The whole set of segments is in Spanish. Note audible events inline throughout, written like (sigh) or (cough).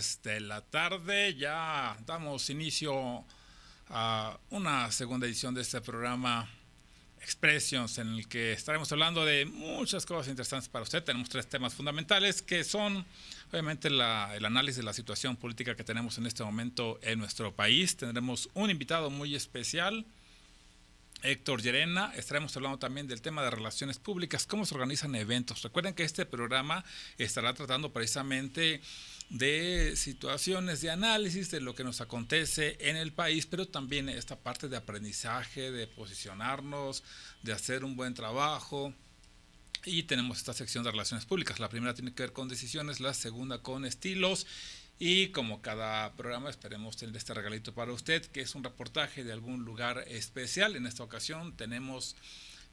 3 de la tarde. Ya damos inicio a una segunda edición de este programa Expressions, en el que estaremos hablando de muchas cosas interesantes para usted. Tenemos tres temas fundamentales que son, obviamente, el análisis de la situación política que tenemos en este momento en nuestro país. Tendremos un invitado muy especial Héctor Llerena, estaremos hablando también del tema de relaciones públicas, cómo se organizan eventos. Recuerden que este programa estará tratando precisamente de situaciones de análisis de lo que nos acontece en el país, pero también esta parte de aprendizaje, de posicionarnos, de hacer un buen trabajo. Y tenemos esta sección de relaciones públicas. La primera tiene que ver con decisiones, la segunda con estilos y como cada programa, esperemos tener este regalito para usted, que es un reportaje de algún lugar especial. En esta ocasión tenemos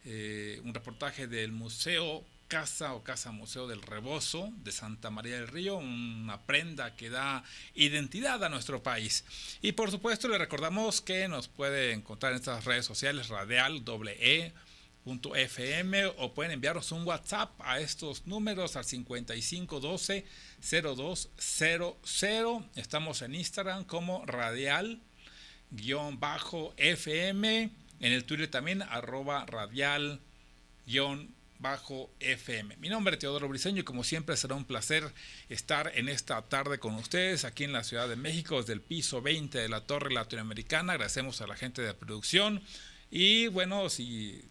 eh, un reportaje del Museo Casa o Casa Museo del Rebozo de Santa María del Río, una prenda que da identidad a nuestro país. Y por supuesto le recordamos que nos puede encontrar en estas redes sociales radial e .fm o pueden enviarnos un WhatsApp a estos números al 5512 0200. Estamos en Instagram como radial-fm. En el Twitter también arroba radial-fm. Mi nombre es Teodoro Briseño y como siempre será un placer estar en esta tarde con ustedes aquí en la Ciudad de México desde el piso 20 de la Torre Latinoamericana. Agradecemos a la gente de producción y bueno, si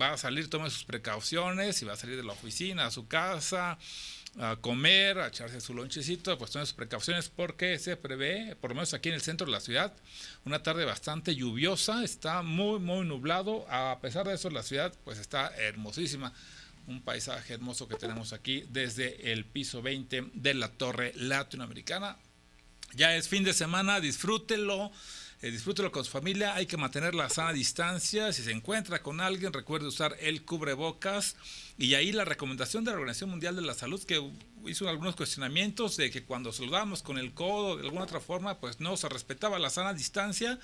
va a salir, tome sus precauciones, si va a salir de la oficina a su casa, a comer, a echarse su lonchecito, pues tome sus precauciones porque se prevé, por lo menos aquí en el centro de la ciudad, una tarde bastante lluviosa, está muy, muy nublado, a pesar de eso la ciudad pues está hermosísima, un paisaje hermoso que tenemos aquí desde el piso 20 de la torre latinoamericana. Ya es fin de semana, disfrútelo eh, disfrútelo con su familia, hay que mantener la sana distancia, si se encuentra con alguien recuerde usar el cubrebocas. Y ahí la recomendación de la Organización Mundial de la Salud que hizo algunos cuestionamientos de que cuando saludamos con el codo de alguna otra forma pues no se respetaba la sana distancia.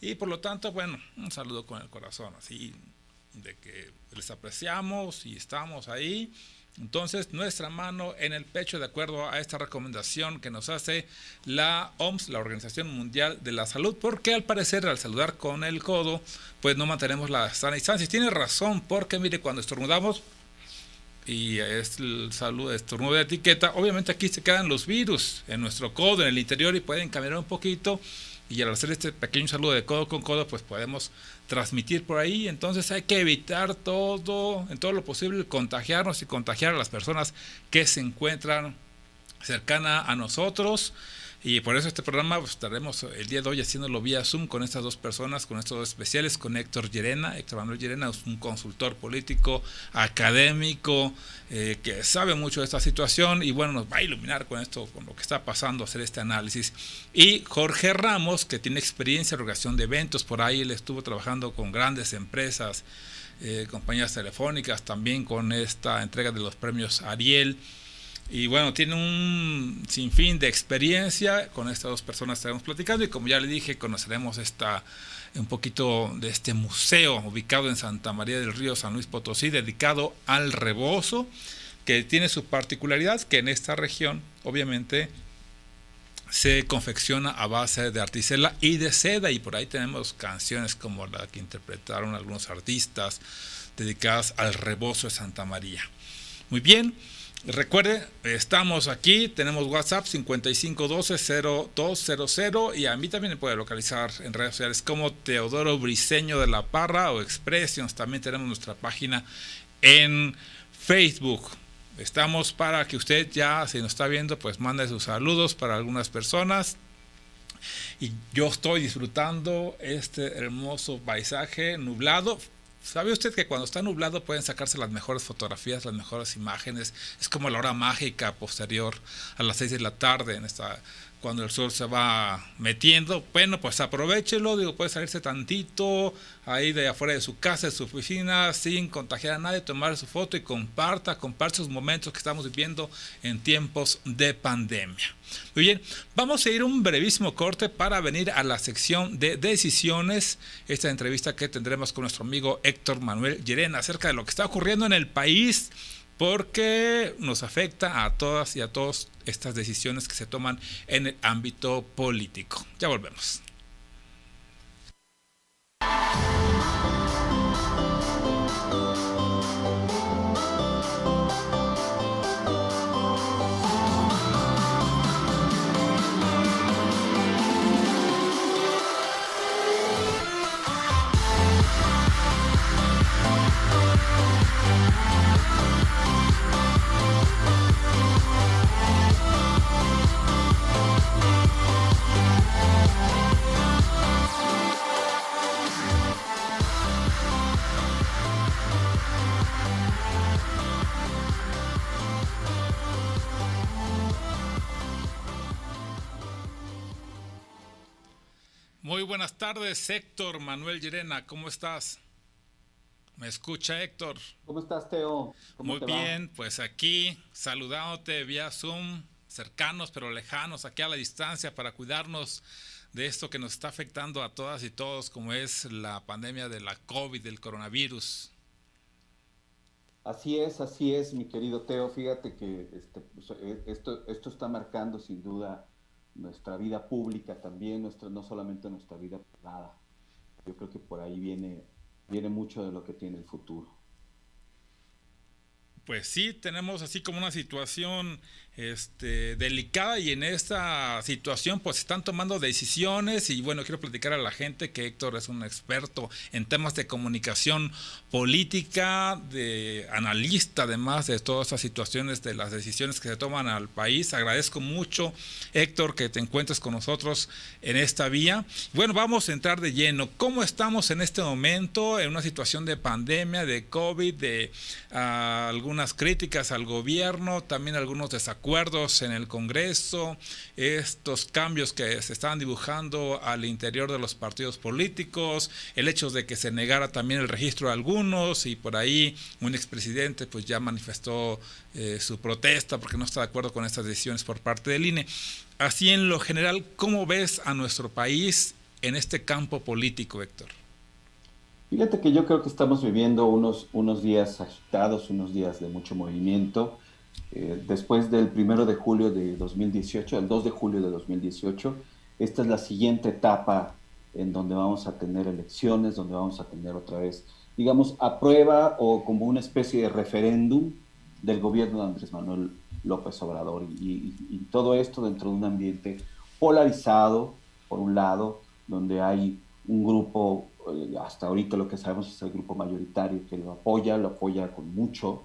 Y por lo tanto bueno, un saludo con el corazón así de que les apreciamos y estamos ahí entonces, nuestra mano en el pecho de acuerdo a esta recomendación que nos hace la OMS, la Organización Mundial de la Salud, porque al parecer al saludar con el codo, pues no mantenemos la sana distancia. Y tiene razón, porque mire, cuando estornudamos, y es el salud, estornudo de etiqueta, obviamente aquí se quedan los virus en nuestro codo, en el interior, y pueden caminar un poquito y al hacer este pequeño saludo de codo con codo, pues podemos transmitir por ahí. Entonces hay que evitar todo, en todo lo posible, contagiarnos y contagiar a las personas que se encuentran cercana a nosotros. Y por eso este programa pues, estaremos el día de hoy haciéndolo vía Zoom con estas dos personas, con estos dos especiales, con Héctor Llerena. Héctor Manuel Llerena es un consultor político, académico, eh, que sabe mucho de esta situación y bueno, nos va a iluminar con esto, con lo que está pasando, hacer este análisis. Y Jorge Ramos, que tiene experiencia en organización de eventos, por ahí él estuvo trabajando con grandes empresas, eh, compañías telefónicas, también con esta entrega de los premios Ariel. Y bueno, tiene un sinfín de experiencia. Con estas dos personas estaremos platicando y como ya le dije, conoceremos esta, un poquito de este museo ubicado en Santa María del Río, San Luis Potosí, dedicado al rebozo, que tiene su particularidad que en esta región, obviamente, se confecciona a base de articela y de seda y por ahí tenemos canciones como la que interpretaron algunos artistas dedicadas al rebozo de Santa María. Muy bien, Recuerde, estamos aquí, tenemos WhatsApp 5512-0200 y a mí también me puede localizar en redes sociales como Teodoro Briseño de la Parra o Expressions. También tenemos nuestra página en Facebook. estamos para que usted ya, si nos está viendo, pues mande sus saludos para algunas personas. Y yo estoy disfrutando este hermoso paisaje nublado. ¿Sabe usted que cuando está nublado pueden sacarse las mejores fotografías, las mejores imágenes? Es como la hora mágica posterior a las 6 de la tarde en esta cuando el sol se va metiendo, bueno, pues aprovechelo, digo, puede salirse tantito ahí de afuera de su casa, de su oficina, sin contagiar a nadie, tomar su foto y comparta, comparte esos momentos que estamos viviendo en tiempos de pandemia. Muy bien, vamos a ir un brevísimo corte para venir a la sección de decisiones, esta entrevista que tendremos con nuestro amigo Héctor Manuel Llerena acerca de lo que está ocurriendo en el país porque nos afecta a todas y a todos estas decisiones que se toman en el ámbito político. Ya volvemos. Muy buenas tardes, Héctor Manuel Llerena, ¿cómo estás? ¿Me escucha Héctor? ¿Cómo estás, Teo? Muy bien, pues aquí saludándote vía Zoom, cercanos pero lejanos, aquí a la distancia para cuidarnos de esto que nos está afectando a todas y todos, como es la pandemia de la COVID, del coronavirus. Así es, así es, mi querido Teo. Fíjate que este, pues, eh, esto, esto está marcando sin duda nuestra vida pública también, nuestra, no solamente nuestra vida privada. Yo creo que por ahí viene, viene mucho de lo que tiene el futuro. Pues sí, tenemos así como una situación este, delicada y en esta situación pues están tomando decisiones y bueno, quiero platicar a la gente que Héctor es un experto en temas de comunicación política, de analista además de todas estas situaciones de las decisiones que se toman al país. Agradezco mucho Héctor que te encuentres con nosotros en esta vía. Bueno, vamos a entrar de lleno. ¿Cómo estamos en este momento en una situación de pandemia, de COVID, de uh, algunas críticas al gobierno, también algunos desacuerdos? Acuerdos en el Congreso, estos cambios que se estaban dibujando al interior de los partidos políticos, el hecho de que se negara también el registro de algunos y por ahí un expresidente pues ya manifestó eh, su protesta porque no está de acuerdo con estas decisiones por parte del INE. Así en lo general, ¿cómo ves a nuestro país en este campo político, Héctor? Fíjate que yo creo que estamos viviendo unos, unos días agitados, unos días de mucho movimiento. Eh, después del primero de julio de 2018, el 2 de julio de 2018, esta es la siguiente etapa en donde vamos a tener elecciones, donde vamos a tener otra vez, digamos, a prueba o como una especie de referéndum del gobierno de Andrés Manuel López Obrador. Y, y, todo esto dentro de un ambiente polarizado, por un lado, donde hay un grupo, eh, hasta ahorita lo que sabemos es el grupo mayoritario que lo apoya, lo apoya con mucho,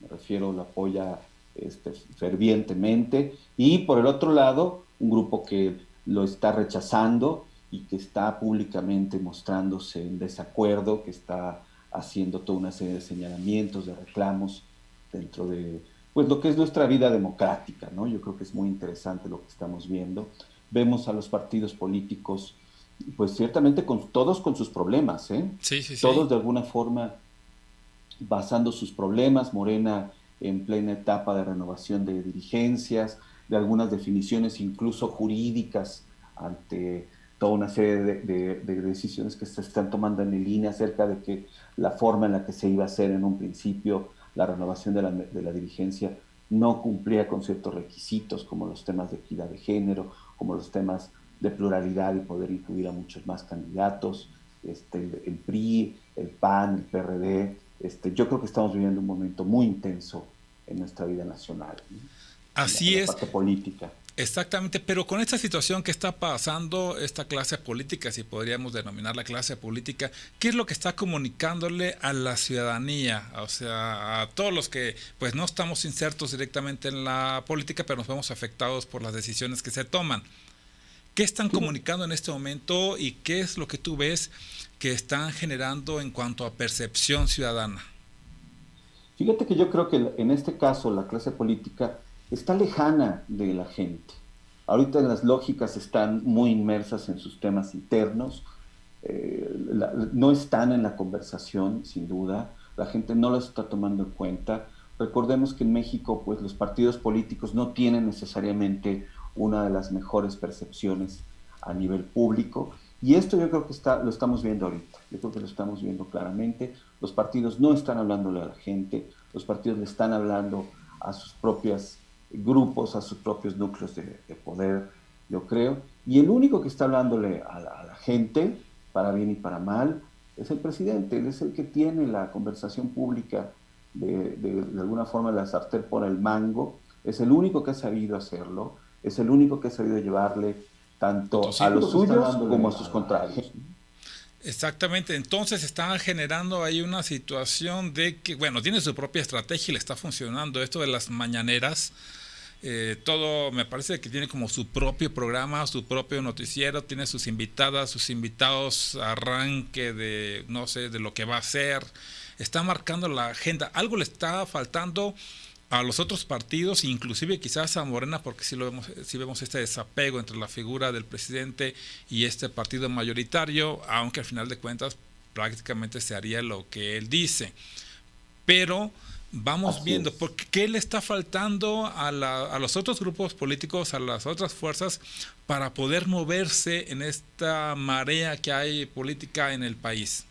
me refiero, lo apoya este, fervientemente, y por el otro lado, un grupo que lo está rechazando y que está públicamente mostrándose en desacuerdo, que está haciendo toda una serie de señalamientos, de reclamos dentro de pues lo que es nuestra vida democrática, ¿no? Yo creo que es muy interesante lo que estamos viendo. Vemos a los partidos políticos, pues ciertamente con todos con sus problemas, ¿eh? Sí, sí, sí. Todos de alguna forma basando sus problemas. Morena en plena etapa de renovación de dirigencias, de algunas definiciones incluso jurídicas ante toda una serie de, decisiones que se están tomando en línea acerca de que la forma en la que se iba a hacer en un principio la renovación de la, de la dirigencia no cumplía con ciertos requisitos como los temas de equidad de género, como los temas de pluralidad y poder incluir a muchos más candidatos, este, el, PRI, el PAN, el PRD, este, yo creo que estamos viviendo un momento muy intenso en nuestra vida nacional. Así es. Parte política. Exactamente, pero con esta situación que está pasando esta clase política, si podríamos denominar la clase política, ¿qué es lo que está comunicándole a la ciudadanía? O sea, a todos los que pues no estamos insertos directamente en la política, pero nos vemos afectados por las decisiones que se toman. ¿Qué están comunicando en este momento y qué es lo que tú ves que están generando en cuanto a percepción ciudadana? Fíjate que yo creo que en este caso la clase política está lejana de la gente. Ahorita las lógicas están muy inmersas en sus temas internos, eh, no están en la conversación, sin duda, la gente no las está tomando en cuenta. Recordemos que en México, pues los partidos políticos no tienen necesariamente una de las mejores percepciones a nivel público. Y esto yo creo que está, lo estamos viendo ahorita, yo creo que lo estamos viendo claramente. Los partidos no están hablándole a la gente, los partidos le están hablando a sus propias grupos, a sus propios núcleos de, poder, yo creo. Y el único que está hablándole a la, gente, para bien y para mal, es el presidente. Él es el que tiene la conversación pública de, de, alguna forma la sartén por el mango. Es el único que ha sabido hacerlo. Es el único que ha sabido llevarle tanto a los suyos como a sus contrarios. Exactamente, entonces está generando ahí una situación de que, bueno, tiene su propia estrategia y le está funcionando esto de las mañaneras, eh, todo me parece que tiene como su propio programa, su propio noticiero, tiene sus invitadas, sus invitados, arranque de, no sé, de lo que va a hacer, está marcando la agenda. Algo le está faltando a los otros partidos, inclusive quizás a Morena, porque si lo vemos, si vemos este desapego entre la figura del presidente y este partido mayoritario, aunque al final de cuentas prácticamente se haría lo que él dice. Pero vamos viendo, porque ¿qué le está faltando a, a, los otros grupos políticos, a las otras fuerzas, para poder moverse en esta marea que hay política en el país?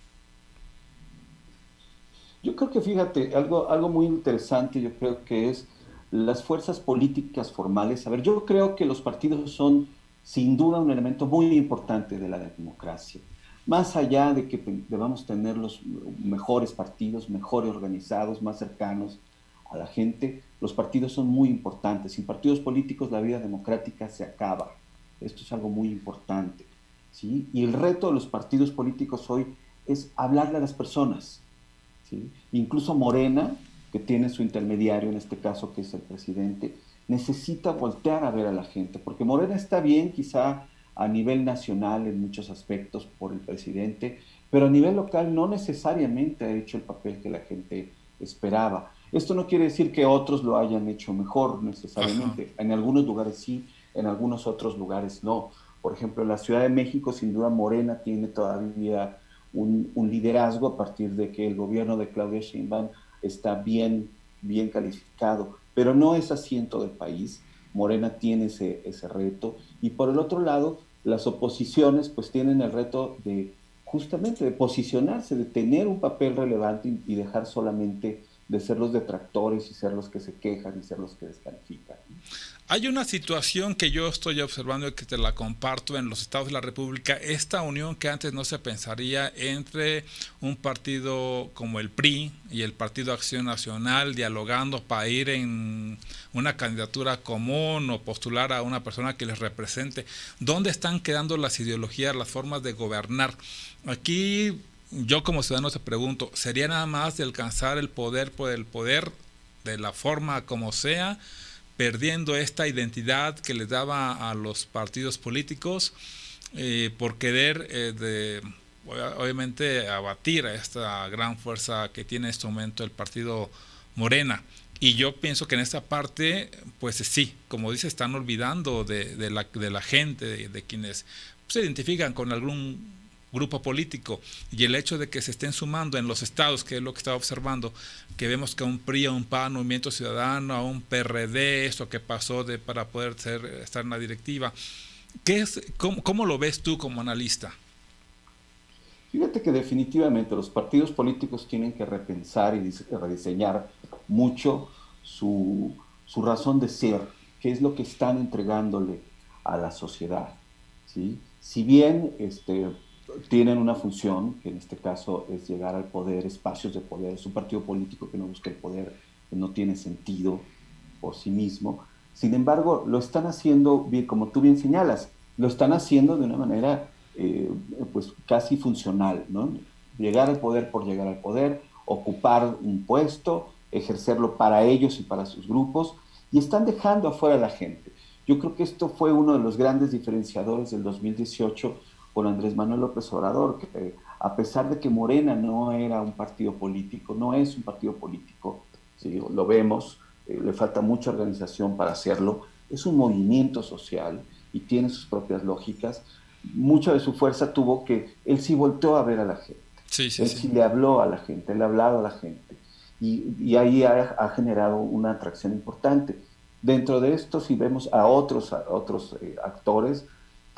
Yo creo que, fíjate, algo, algo muy interesante, yo creo que es las fuerzas políticas formales. A ver, yo creo que los partidos son sin duda un elemento muy importante de la democracia más allá de que debamos tener los mejores partidos, mejor organizados, más cercanos a la gente, los partidos son muy importantes. Sin partidos políticos la vida democrática se acaba. Esto es algo muy importante. ¿sí? Y el reto de los partidos políticos hoy es hablarle a las personas. ¿Sí? Incluso Morena, que tiene su intermediario, en este caso que es el presidente, necesita voltear a ver a la gente, porque Morena está bien quizá a nivel nacional en muchos aspectos por el presidente, pero a nivel local no necesariamente ha hecho el papel que la gente esperaba. Esto no quiere decir que otros lo hayan hecho mejor necesariamente. En algunos lugares sí, en algunos otros lugares no. Por ejemplo, en la Ciudad de México, sin duda, Morena tiene todavía un, liderazgo a partir de que el gobierno de Claudia Sheinbaum está bien, bien calificado, pero no es asiento del país. Morena tiene ese, ese reto. Y por el otro lado, las oposiciones pues tienen el reto de justamente de posicionarse, de tener un papel relevante y, dejar solamente de ser los detractores y ser los que se quejan y ser los que descalifican. Hay una situación que yo estoy observando y que te la comparto en los estados de la República, esta unión que antes no se pensaría entre un partido como el PRI y el Partido Acción Nacional dialogando para ir en una candidatura común o postular a una persona que les represente. ¿Dónde están quedando las ideologías, las formas de gobernar? Aquí yo como ciudadano te pregunto, ¿sería nada más de alcanzar el poder por el poder de la forma como sea? perdiendo esta identidad que les daba a los partidos políticos eh, por querer eh, de, obviamente abatir a esta gran fuerza que tiene en este momento el partido Morena. Y yo pienso que en esta parte, pues sí, como dice, están olvidando de, la, gente, de quienes se identifican con algún grupo político y el hecho de que se estén sumando en los estados, que es lo que estaba observando, que vemos que a un PRI, a un PAN, un Movimiento Ciudadano, a un PRD, esto que pasó de, para poder ser, estar en la directiva, ¿qué es, cómo, lo ves tú como analista? Fíjate que definitivamente los partidos políticos tienen que repensar y rediseñar mucho su, su razón de ser, qué es lo que están entregándole a la sociedad. ¿sí? Si bien este, tienen una función, que en este caso es llegar al poder, espacios de poder. Es un partido político que no busca el poder, no tiene sentido por sí mismo. Sin embargo, lo están haciendo, como tú bien señalas, lo están haciendo de una manera eh, pues casi funcional, ¿no? Llegar al poder por llegar al poder, ocupar un puesto, ejercerlo para ellos y para sus grupos, y están dejando afuera a la gente. Yo creo que esto fue uno de los grandes diferenciadores del 2018 con Andrés Manuel López Obrador, que eh, a pesar de que Morena no era un partido político, no es un partido político, ¿sí? lo vemos, eh, le falta mucha organización para hacerlo, es un movimiento social y tiene sus propias lógicas. Mucha de su fuerza tuvo que él sí volteó a ver a la gente. él sí. le habló a la gente, él ha hablado a la gente. Y, ahí ha, generado una atracción importante. Dentro de esto, si vemos a otros, otros eh, actores,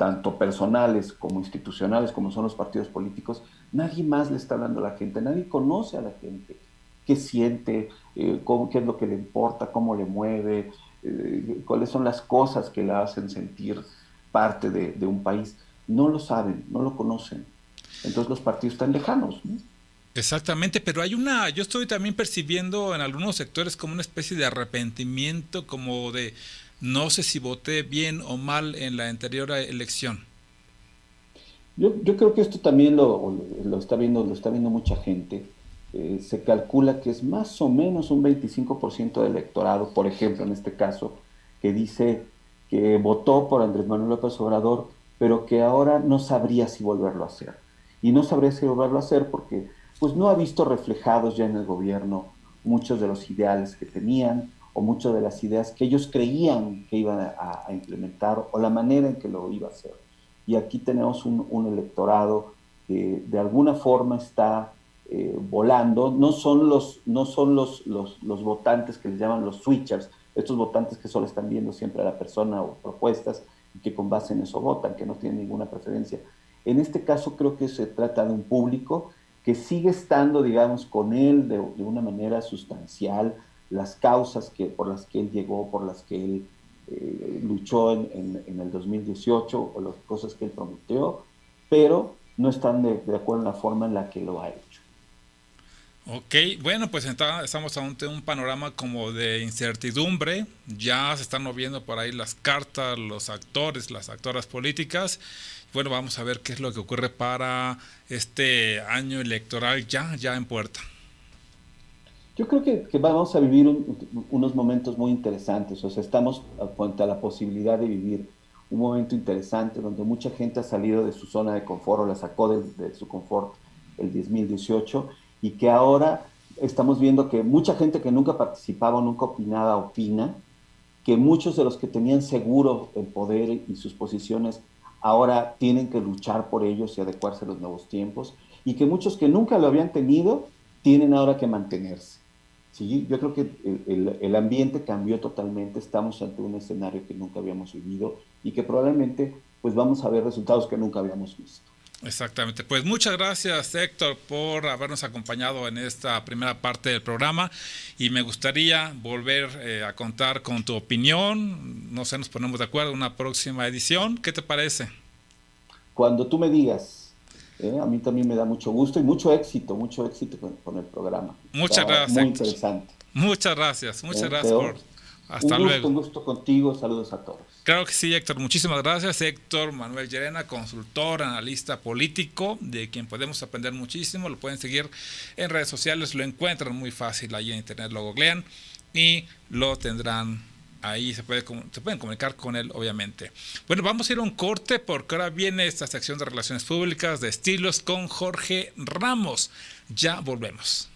tanto personales como institucionales, como son los partidos políticos, nadie más le está hablando a la gente, nadie conoce a la gente, qué siente, eh, qué es lo que le importa, cómo le mueve, eh, cuáles son las cosas que la hacen sentir parte de, un país. No lo saben, no lo conocen. Entonces los partidos están lejanos. Exactamente, pero hay una, yo estoy también percibiendo en algunos sectores como una especie de arrepentimiento, como de no sé si voté bien o mal en la anterior elección. Yo, creo que esto también lo, lo, está viendo, lo está viendo mucha gente. Eh, se calcula que es más o menos un 25% del electorado, por ejemplo, en este caso, que dice que votó por Andrés Manuel López Obrador, pero que ahora no sabría si volverlo a hacer. Y no sabría si volverlo a hacer porque pues no ha visto reflejados ya en el gobierno muchos de los ideales que tenían o muchas de las ideas que ellos creían que iban a, implementar o la manera en que lo iba a hacer. Y aquí tenemos un, electorado que de alguna forma está eh, volando, no son, los, no son los, los, los, votantes que les llaman los switchers, estos votantes que solo están viendo siempre a la persona o propuestas y que con base en eso votan, que no tienen ninguna preferencia. En este caso creo que se trata de un público que sigue estando, digamos, con él de, una manera sustancial, las causas que, por las que él llegó, por las que él eh, luchó en, en, el 2018 o las cosas que él prometió, pero no están de, de, acuerdo en la forma en la que lo ha hecho. Ok, bueno, pues estamos ante un panorama como de incertidumbre, ya se están moviendo por ahí las cartas, los actores, las actoras políticas, bueno, vamos a ver qué es lo que ocurre para este año electoral ya, ya en puerta. Yo creo que, vamos a vivir unos momentos muy interesantes, o sea, estamos frente a la posibilidad de vivir un momento interesante donde mucha gente ha salido de su zona de confort o la sacó de, su confort el 2018 y que ahora estamos viendo que mucha gente que nunca participaba, nunca opinaba, opina, que muchos de los que tenían seguro el poder y sus posiciones ahora tienen que luchar por ellos y adecuarse a los nuevos tiempos, y que muchos que nunca lo habían tenido tienen ahora que mantenerse. ¿Sí? Yo creo que el, el, ambiente cambió totalmente, estamos ante un escenario que nunca habíamos vivido y que probablemente pues vamos a ver resultados que nunca habíamos visto. Exactamente. Pues muchas gracias Héctor por habernos acompañado en esta primera parte del programa y me gustaría volver eh, a contar con tu opinión. No sé, nos ponemos de acuerdo en una próxima edición. ¿Qué te parece? Cuando tú me digas. ¿Eh? a mí también me da mucho gusto y mucho éxito, mucho éxito con, el programa. Muchas gracias. Muy interesante. Muchas gracias, muchas ¿Eh? gracias por... Hasta un luego. Un gusto contigo, saludos a todos. Claro que sí, Héctor. Muchísimas gracias. Héctor Manuel Llerena, consultor, analista político, de quien podemos aprender muchísimo. Lo pueden seguir en redes sociales, lo encuentran muy fácil ahí en internet, lo googlean y lo tendrán ahí. Se, puede, se pueden comunicar con él, obviamente. Bueno, vamos a ir a un corte porque ahora viene esta sección de relaciones públicas de estilos con Jorge Ramos. Ya volvemos.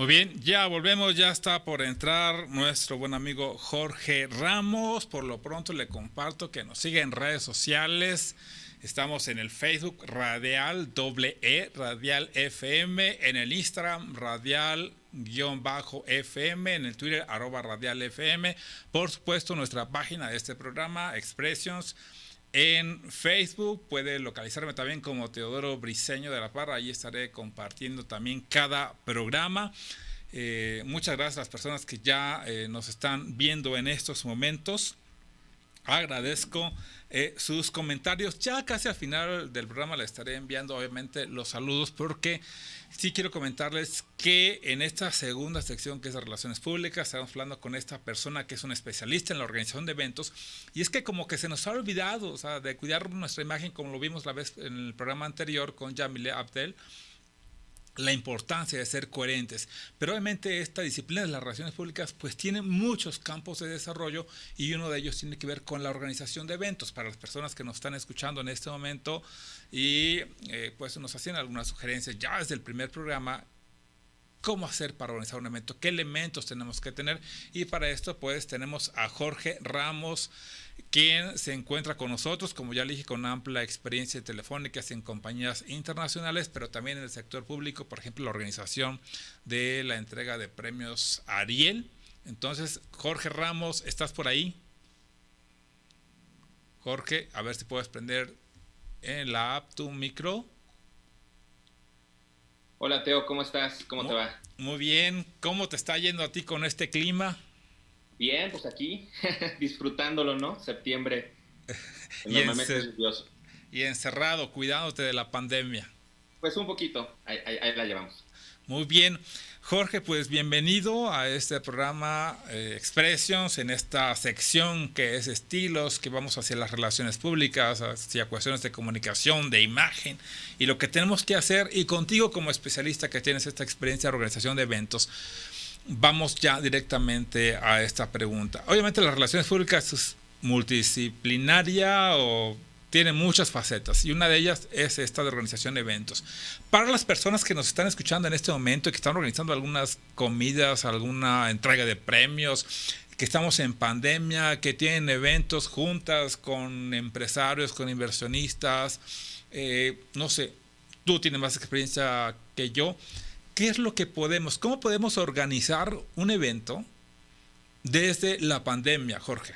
Muy bien, ya volvemos, ya está por entrar nuestro buen amigo Jorge Ramos. Por lo pronto le comparto que nos sigue en redes sociales. Estamos en el Facebook Radial doble E, Radial FM, en el Instagram Radial guion bajo FM, en el Twitter arroba Radial FM. Por supuesto, nuestra página de este programa, Expressions en Facebook puede localizarme también como Teodoro Briseño de la Parra. Ahí estaré compartiendo también cada programa. Eh, muchas gracias a las personas que ya eh, nos están viendo en estos momentos. Agradezco eh, sus comentarios. Ya casi al final del programa le estaré enviando obviamente los saludos porque sí quiero comentarles que en esta segunda sección que es de relaciones públicas estamos hablando con esta persona que es un especialista en la organización de eventos y es que como que se nos ha olvidado de cuidar nuestra imagen como lo vimos la vez en el programa anterior con Jamile Abdel la importancia de ser coherentes. Pero obviamente esta disciplina de las relaciones públicas pues tiene muchos campos de desarrollo y uno de ellos tiene que ver con la organización de eventos. Para las personas que nos están escuchando en este momento y eh, pues nos hacen algunas sugerencias ya desde el primer programa cómo hacer para organizar un evento, qué elementos tenemos que tener y para esto pues tenemos a Jorge Ramos quien se encuentra con nosotros, como ya le dije, con amplia experiencia telefónica en compañías internacionales, pero también en el sector público, por ejemplo, la organización de la entrega de premios Ariel. Entonces, Jorge Ramos, ¿estás por ahí? Jorge, a ver si puedes prender en la app tu micro. Hola Teo, ¿cómo estás? ¿Cómo te va? Muy bien, ¿cómo te está yendo a ti con este clima? Bien, pues aquí, (laughs) disfrutándolo, ¿no? Septiembre. (laughs) y, y encerrado, cuidándote de la pandemia. Pues un poquito, ahí, la llevamos. Muy bien. Jorge, pues bienvenido a este programa eh, Expressions, en esta sección que es estilos, que vamos hacia las relaciones públicas, hacia cuestiones de comunicación, de imagen y lo que tenemos que hacer. Y contigo como especialista que tienes esta experiencia de organización de eventos, vamos ya directamente a esta pregunta. Obviamente las relaciones públicas es multidisciplinaria o tiene muchas facetas y una de ellas es esta de organización de eventos. Para las personas que nos están escuchando en este momento y que están organizando algunas comidas, alguna entrega de premios, que estamos en pandemia, que tienen eventos juntas con empresarios, con inversionistas, eh, no sé, tú tienes más experiencia que yo. ¿Qué es lo que podemos, cómo podemos organizar un evento desde la pandemia, Jorge?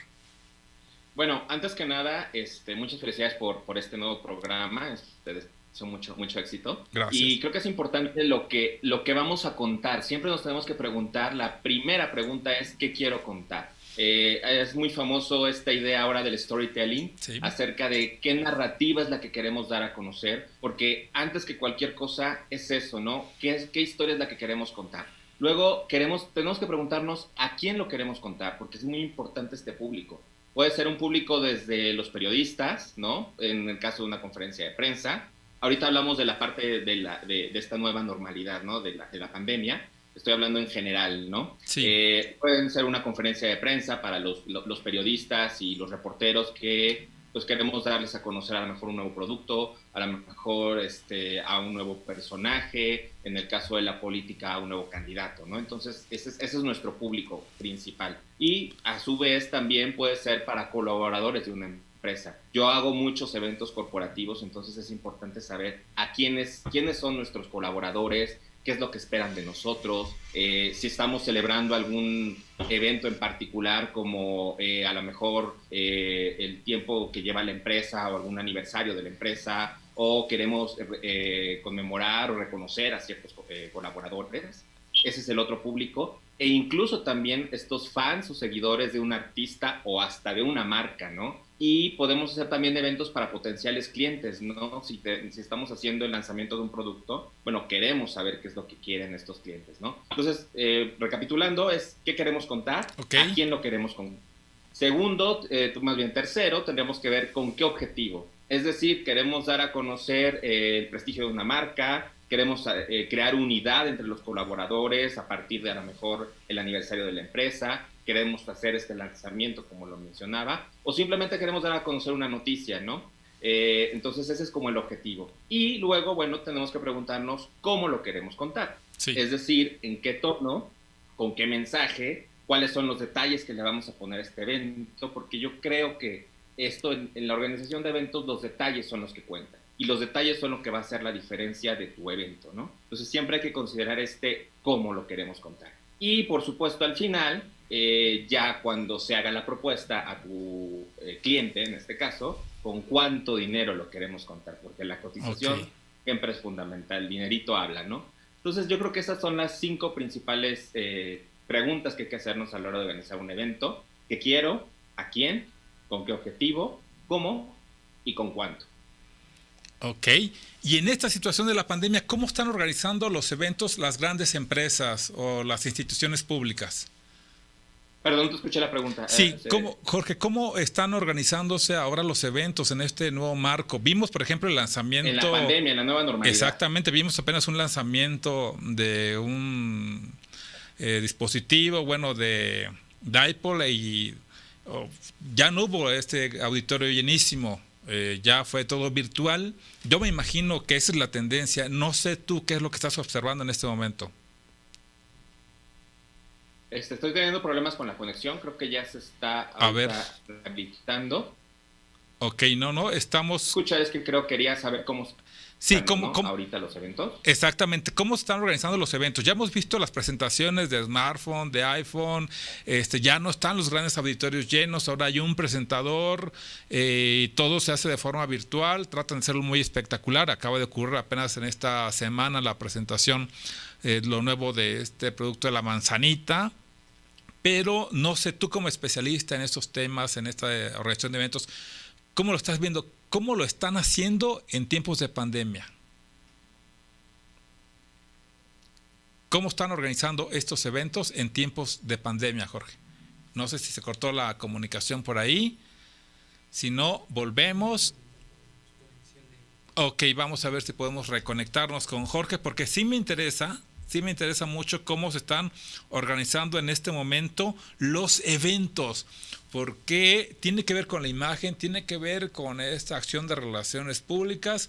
Bueno, antes que nada, este, muchas felicidades por, por este nuevo programa. Ustedes son mucho, mucho éxito. Gracias. Y creo que es importante lo que, lo que vamos a contar. Siempre nos tenemos que preguntar, la primera pregunta es, ¿qué quiero contar? Eh, es muy famoso esta idea ahora del storytelling acerca de qué narrativa es la que queremos dar a conocer, porque antes que cualquier cosa es eso, ¿no? ¿Qué, es, qué historia es la que queremos contar? Luego queremos, tenemos que preguntarnos a quién lo queremos contar, porque es muy importante este público. Puede ser un público desde los periodistas, ¿no? En el caso de una conferencia de prensa. Ahorita hablamos de la parte de, la, de, esta nueva normalidad, ¿no? De la, de la pandemia estoy hablando en general, ¿no? Sí. Eh, pueden ser una conferencia de prensa para los, los, periodistas y los reporteros que pues queremos darles a conocer a lo mejor un nuevo producto, a lo mejor este, a un nuevo personaje, en el caso de la política a un nuevo candidato, ¿no? Entonces ese es, ese es nuestro público principal. Y a su vez también puede ser para colaboradores de una empresa. Yo hago muchos eventos corporativos, entonces es importante saber a quiénes, quiénes son nuestros colaboradores, qué es lo que esperan de nosotros, eh, si estamos celebrando algún evento en particular como eh, a lo mejor eh, el tiempo que lleva la empresa o algún aniversario de la empresa o queremos conmemorar o reconocer a ciertos colaboradores. Ese es el otro público. E incluso también estos fans o seguidores de un artista o hasta de una marca, ¿no? Y podemos hacer también eventos para potenciales clientes, ¿no? Si, si, estamos haciendo el lanzamiento de un producto, bueno, queremos saber qué es lo que quieren estos clientes, ¿no? Entonces, eh, recapitulando, es qué queremos contar, a quién lo queremos contar. Segundo, eh, más bien tercero, tendríamos que ver con qué objetivo. Es decir, queremos dar a conocer eh, el prestigio de una marca, queremos crear unidad entre los colaboradores a partir de a lo mejor el aniversario de la empresa, queremos hacer este lanzamiento, como lo mencionaba, o simplemente queremos dar a conocer una noticia, ¿no? Eh, entonces ese es como el objetivo. Y luego, bueno, tenemos que preguntarnos cómo lo queremos contar. Es decir, en qué tono, con qué mensaje, cuáles son los detalles que le vamos a poner a este evento, porque yo creo que esto en, la organización de eventos, los detalles son los que cuentan. Y los detalles son lo que va a hacer la diferencia de tu evento, ¿no? Entonces siempre hay que considerar este cómo lo queremos contar. Y por supuesto al final, eh, ya cuando se haga la propuesta a tu eh, cliente, en este caso, con cuánto dinero lo queremos contar, porque la cotización siempre es fundamental, el dinerito habla, ¿no? Entonces yo creo que esas son las cinco principales eh, preguntas que hay que hacernos a la hora de organizar un evento. ¿Qué quiero? ¿A quién? ¿Con qué objetivo? ¿Cómo? ¿Y con cuánto? Ok. Y en esta situación de la pandemia, ¿cómo están organizando los eventos las grandes empresas o las instituciones públicas? Perdón, te escuché la pregunta. Sí, eh, ¿cómo, Jorge, ¿cómo están organizándose ahora los eventos en este nuevo marco? Vimos, por ejemplo, el lanzamiento... En la pandemia, en la nueva normalidad. Exactamente, vimos apenas un lanzamiento de un eh, dispositivo, bueno, de Dipole y oh, ya no hubo este auditorio llenísimo, eh, ya fue todo virtual. Yo me imagino que esa es la tendencia. No sé tú qué es lo que estás observando en este momento. Este, estoy teniendo problemas con la conexión, creo que ya se está rehabilitando. Ok, no, no, estamos... Escucha, es que creo que quería saber cómo... Sí, ¿cómo, ahorita los eventos. Exactamente, ¿cómo están organizando los eventos? Ya hemos visto las presentaciones de smartphone, de iPhone, este, ya no están los grandes auditorios llenos, ahora hay un presentador, eh, todo se hace de forma virtual, tratan de hacerlo muy espectacular, acaba de ocurrir apenas en esta semana la presentación, eh, lo nuevo de este producto de la manzanita, pero no sé, tú como especialista en estos temas, en esta organización de eventos, ¿cómo lo estás viendo? ¿Cómo lo están haciendo en tiempos de pandemia? ¿Cómo están organizando estos eventos en tiempos de pandemia, Jorge? No sé si se cortó la comunicación por ahí. Si no, volvemos. Ok, vamos a ver si podemos reconectarnos con Jorge, porque sí me interesa sí me interesa mucho cómo se están organizando en este momento los eventos, porque tiene que ver con la imagen, tiene que ver con esta acción de relaciones públicas.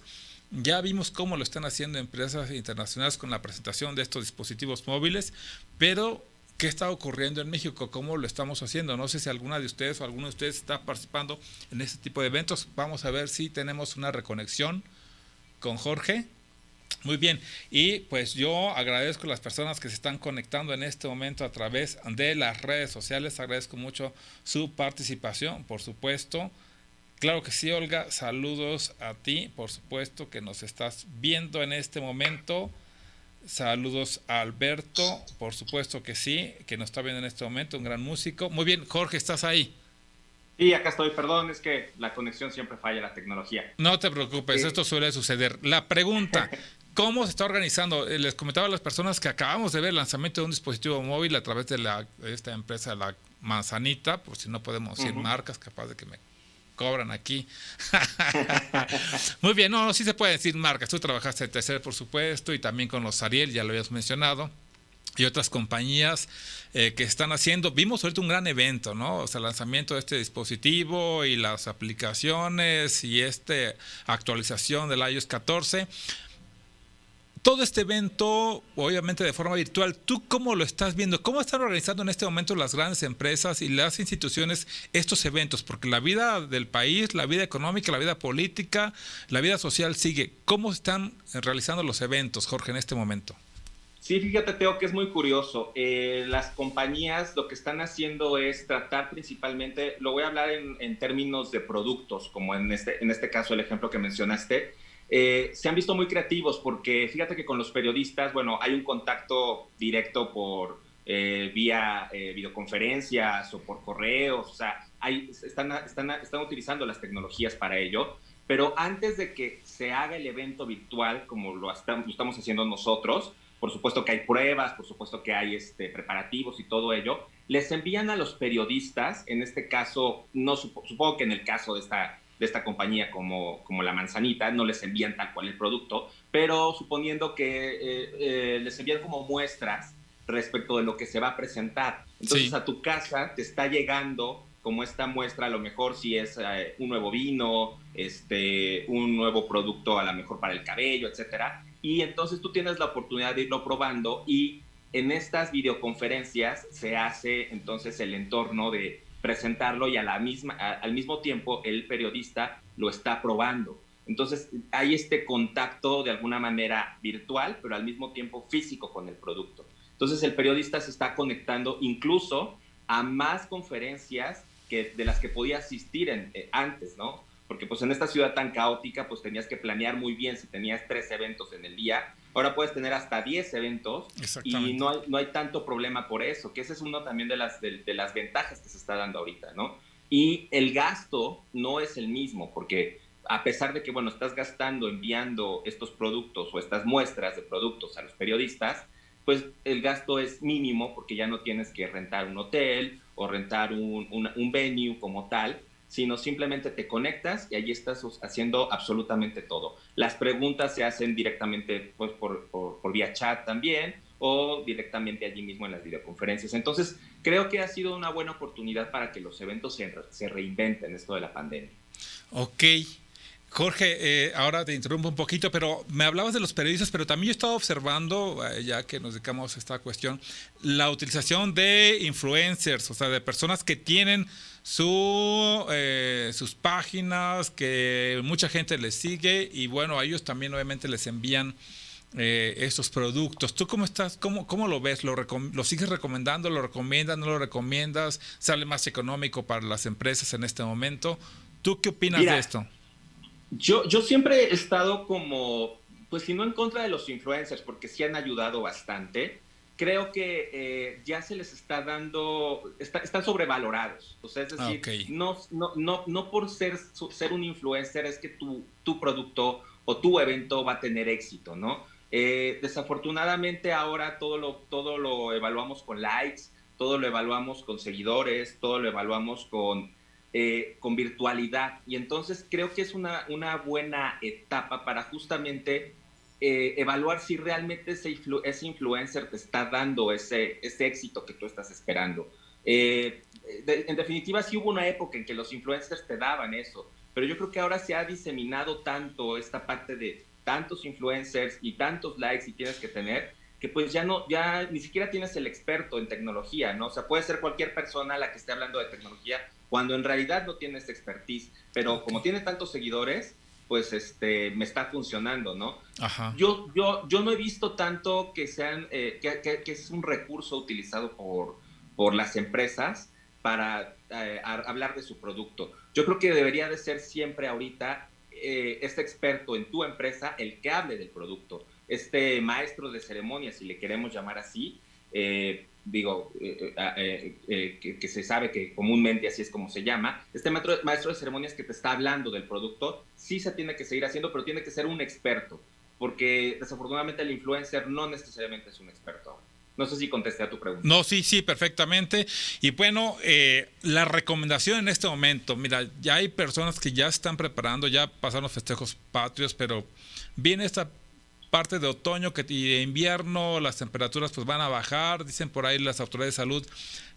Ya vimos cómo lo están haciendo empresas internacionales con la presentación de estos dispositivos móviles, pero ¿qué está ocurriendo en México? ¿Cómo lo estamos haciendo? No sé si alguna de ustedes o alguno de ustedes está participando en este tipo de eventos. Vamos a ver si tenemos una reconexión con Jorge. Muy bien, y pues yo agradezco a las personas que se están conectando en este momento a través de las redes sociales, agradezco mucho su participación, por supuesto. Claro que sí, Olga, saludos a ti, por supuesto que nos estás viendo en este momento. Saludos a Alberto, por supuesto que sí, que nos está viendo en este momento, un gran músico. Muy bien, Jorge, ¿estás ahí? Y acá estoy, perdón, es que la conexión siempre falla, la tecnología. No te preocupes, esto suele suceder. La pregunta, (laughs) ¿cómo se está organizando? Eh, les comentaba a las personas que acabamos de ver el lanzamiento de un dispositivo móvil a través de, la, esta empresa, la Manzanita, por si no podemos decir marcas, capaz de que me cobran aquí. (laughs) Muy bien, no, sí se puede decir marcas. Tú trabajaste en Tercer, por supuesto, y también con los Ariel, ya lo habías mencionado y otras compañías eh, que están haciendo. Vimos ahorita un gran evento, ¿no? O sea, el lanzamiento de este dispositivo y las aplicaciones y esta actualización del iOS 14. Todo este evento, obviamente de forma virtual, ¿tú cómo lo estás viendo? ¿Cómo están organizando en este momento las grandes empresas y las instituciones estos eventos? Porque la vida del país, la vida económica, la vida política, la vida social sigue. ¿Cómo están realizando los eventos, Jorge, en este momento? Sí, fíjate, Teo, que es muy curioso. Eh, las compañías lo que están haciendo es tratar principalmente, lo voy a hablar en, términos de productos, como en este, en este caso el ejemplo que mencionaste, eh, se han visto muy creativos porque fíjate que con los periodistas, bueno, hay un contacto directo por eh, vía videoconferencias o por correos, o sea, están, están, están utilizando las tecnologías para ello. Pero antes de que se haga el evento virtual, como lo estamos haciendo nosotros, por supuesto que hay pruebas, por supuesto que hay este, preparativos y todo ello, les envían a los periodistas, en este caso, no supongo que en el caso de esta, de esta compañía como, como la manzanita, no les envían tal cual el producto, pero suponiendo que eh, eh, les envían como muestras respecto de lo que se va a presentar. Entonces a tu casa te está llegando como esta muestra, a lo mejor si es eh, un nuevo vino, este, un nuevo producto a lo mejor para el cabello, etcétera. Y entonces tú tienes la oportunidad de irlo probando y en estas videoconferencias se hace entonces el entorno de presentarlo y a la misma, al mismo tiempo el periodista lo está probando. Entonces hay este contacto de alguna manera virtual, pero al mismo tiempo físico con el producto. Entonces el periodista se está conectando incluso a más conferencias que, de las que podía asistir eh, antes, ¿no? Porque pues en esta ciudad tan caótica pues tenías que planear muy bien si tenías tres eventos en el día. Ahora puedes tener hasta diez eventos y no hay, no hay tanto problema por eso, que ese es uno también de las, de, de las ventajas que se está dando ahorita, ¿no? Y el gasto no es el mismo, porque a pesar de que, bueno, estás gastando enviando estos productos o estas muestras de productos a los periodistas, pues el gasto es mínimo porque ya no tienes que rentar un hotel o rentar un, un, venue como tal, sino simplemente te conectas y allí estás haciendo absolutamente todo. Las preguntas se hacen directamente pues, por, por, vía chat también o directamente allí mismo en las videoconferencias. Entonces, creo que ha sido una buena oportunidad para que los eventos se, se reinventen esto de la pandemia. Ok, Jorge, eh, ahora te interrumpo un poquito, pero me hablabas de los periodistas, pero también yo estaba observando, eh, ya que nos dedicamos a esta cuestión, la utilización de influencers, o sea, de personas que tienen su, eh, sus páginas, que mucha gente les sigue y bueno, a ellos también obviamente les envían estos productos. ¿Tú cómo estás? ¿Cómo, cómo lo ves? ¿Lo, ¿Lo, sigues recomendando? ¿Lo recomiendas? ¿No lo recomiendas? ¿Sale más económico para las empresas en este momento? ¿Tú qué opinas de esto? Yo, yo siempre he estado como, pues si no en contra de los influencers, porque sí han ayudado bastante, creo que eh, ya se les está dando, están sobrevalorados. O sea, es decir, no, no, no, no por ser, ser un influencer es que tu, tu producto o tu evento va a tener éxito, ¿no? Eh, desafortunadamente ahora todo lo, todo lo evaluamos con likes, todo lo evaluamos con seguidores, todo lo evaluamos con eh, con virtualidad. Y entonces creo que es una, una buena etapa para justamente eh, evaluar si realmente ese, ese, influencer te está dando ese, ese éxito que tú estás esperando. Eh, en definitiva, sí hubo una época en que los influencers te daban eso, pero yo creo que ahora se ha diseminado tanto esta parte de tantos influencers y tantos likes y tienes que tener, que pues ya no, ya ni siquiera tienes el experto en tecnología, ¿no? O sea, puede ser cualquier persona la que esté hablando de tecnología, cuando en realidad no tiene esta expertise, pero como tiene tantos seguidores, pues este, me está funcionando, ¿no? Yo, yo, yo no he visto tanto que, sean, eh, que, es un recurso utilizado por, por las empresas para eh, hablar de su producto. Yo creo que debería de ser siempre ahorita eh, este experto en tu empresa el que hable del producto, este maestro de ceremonias, si le queremos llamar así, digo, eh, eh, eh, que, se sabe que comúnmente así es como se llama, este maestro, maestro de ceremonias que te está hablando del producto, sí se tiene que seguir haciendo, pero tiene que ser un experto, porque desafortunadamente el influencer no necesariamente es un experto. No sé si contesté a tu pregunta. No, sí, sí, perfectamente. Y bueno, la recomendación en este momento, mira, ya hay personas que ya están preparando, ya pasaron los festejos patrios, pero viene esta parte de otoño que, y de invierno las temperaturas pues van a bajar, dicen por ahí las autoridades de salud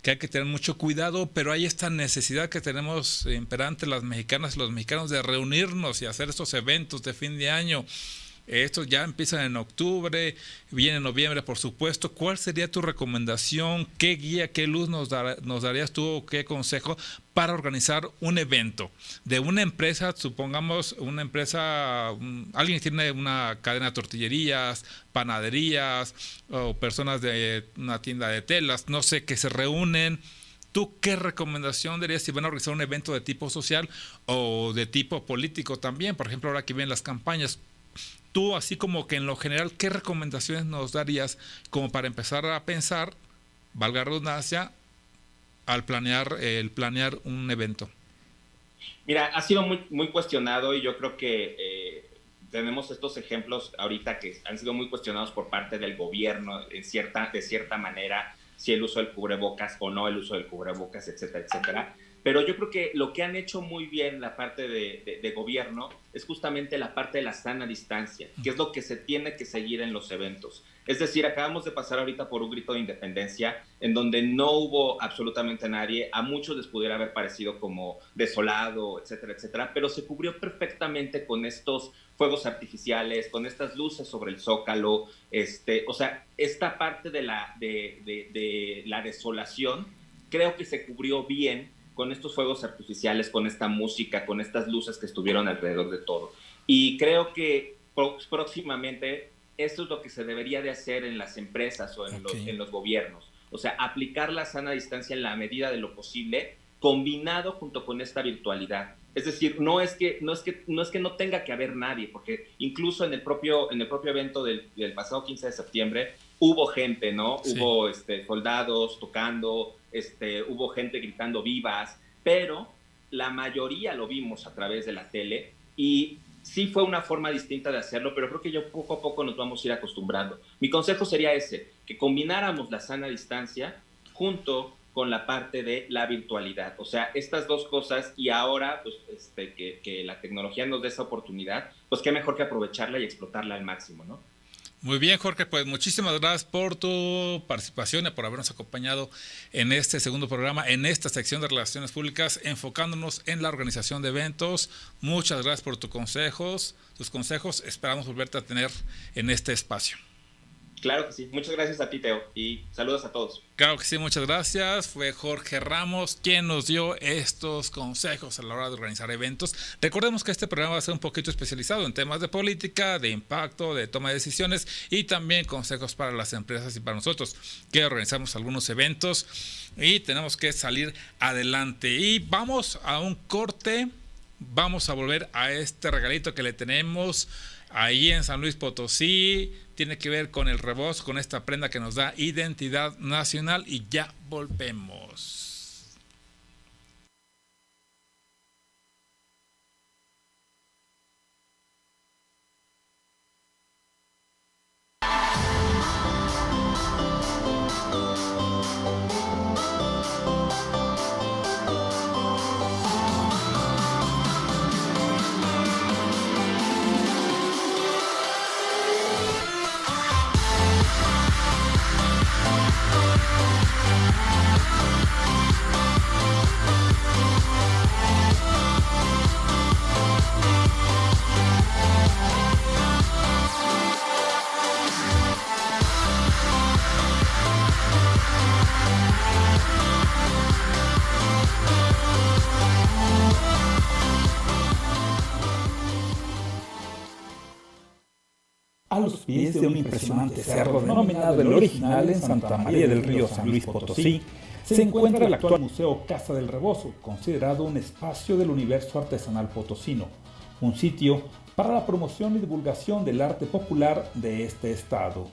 que hay que tener mucho cuidado, pero hay esta necesidad que tenemos imperante las mexicanas y los mexicanos de reunirnos y hacer estos eventos de fin de año estos ya empiezan en octubre, viene en noviembre, por supuesto. ¿Cuál sería tu recomendación? ¿Qué guía, qué luz nos, nos darías tú o qué consejo para organizar un evento de una empresa, supongamos una empresa, alguien que tiene una cadena de tortillerías, panaderías o personas de una tienda de telas, no sé, que se reúnen? ¿Tú qué recomendación darías si van a organizar un evento de tipo social o de tipo político también? Por ejemplo, ahora que vienen las campañas, tú, así como que en lo general, ¿qué recomendaciones nos darías como para empezar a pensar, valga redundancia, al planear, el planear un evento? Mira, ha sido muy, muy cuestionado y yo creo que eh, tenemos estos ejemplos ahorita que han sido muy cuestionados por parte del gobierno en cierta, de cierta manera, si el uso del cubrebocas o no el uso del cubrebocas, etcétera, etcétera. Pero yo creo que lo que han hecho muy bien la parte de, gobierno es justamente la parte de la sana distancia, que es lo que se tiene que seguir en los eventos. Es decir, acabamos de pasar ahorita por un grito de independencia en donde no hubo absolutamente nadie, a muchos les pudiera haber parecido como desolado, etcétera, etcétera, pero se cubrió perfectamente con estos fuegos artificiales, con estas luces sobre el zócalo, este, o sea, esta parte de la, de, de la desolación creo que se cubrió bien con estos fuegos artificiales, con esta música, con estas luces que estuvieron alrededor de todo. Y creo que próximamente esto es lo que se debería de hacer en las empresas o en, los, en los gobiernos. O sea, aplicar la sana distancia en la medida de lo posible, combinado junto con esta virtualidad. Es decir, no es que no, es que, no, es que no tenga que haber nadie, porque incluso en el propio, en el propio evento del, del pasado 15 de septiembre hubo gente, ¿no? Hubo este, soldados tocando, este, hubo gente gritando vivas, pero la mayoría lo vimos a través de la tele y sí fue una forma distinta de hacerlo, pero creo que yo poco a poco nos vamos a ir acostumbrando. Mi consejo sería ese, que combináramos la sana distancia junto con la parte de la virtualidad. O sea, estas dos cosas y ahora pues, este, que, que la tecnología nos dé esa oportunidad, pues qué mejor que aprovecharla y explotarla al máximo, ¿no? Muy bien, Jorge, pues muchísimas gracias por tu participación y por habernos acompañado en este segundo programa, en esta sección de Relaciones Públicas, enfocándonos en la organización de eventos. Muchas gracias por tus consejos, tus consejos. Esperamos volverte a tener en este espacio. Claro que sí. Muchas gracias a ti, Teo, y saludos a todos. Claro que sí, muchas gracias. Fue Jorge Ramos quien nos dio estos consejos a la hora de organizar eventos. Recordemos que este programa va a ser un poquito especializado en temas de política, de impacto, de toma de decisiones y también consejos para las empresas y para nosotros que organizamos algunos eventos y tenemos que salir adelante. Y vamos a un corte. Vamos a volver a este regalito que le tenemos ahí en San Luis Potosí tiene que ver con el rebozo, con esta prenda que nos da identidad nacional y ya volvemos. Pies de un impresionante cerro denominado el original en Santa María del Río San Luis Potosí, se encuentra el actual Museo Casa del Rebozo, considerado un espacio del universo artesanal potosino, un sitio para la promoción y divulgación del arte popular de este estado.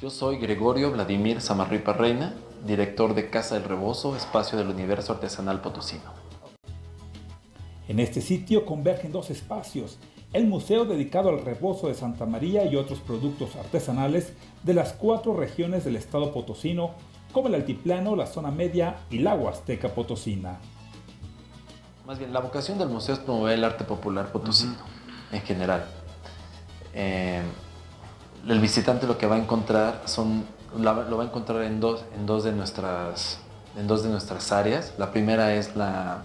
Yo soy Gregorio Vladimir Samarripa Reina, director de Casa del Rebozo, espacio del universo artesanal potosino. En este sitio convergen dos espacios, el museo dedicado al rebozo de Santa María y otros productos artesanales de las cuatro regiones del estado potosino, como el altiplano, la zona media y la Huasteca potosina. Más bien, la vocación del museo es promover el arte popular potosino en general. Eh, el visitante lo que va a encontrar son, lo va a encontrar en dos, en dos, de nuestras, en dos de nuestras áreas. La primera es la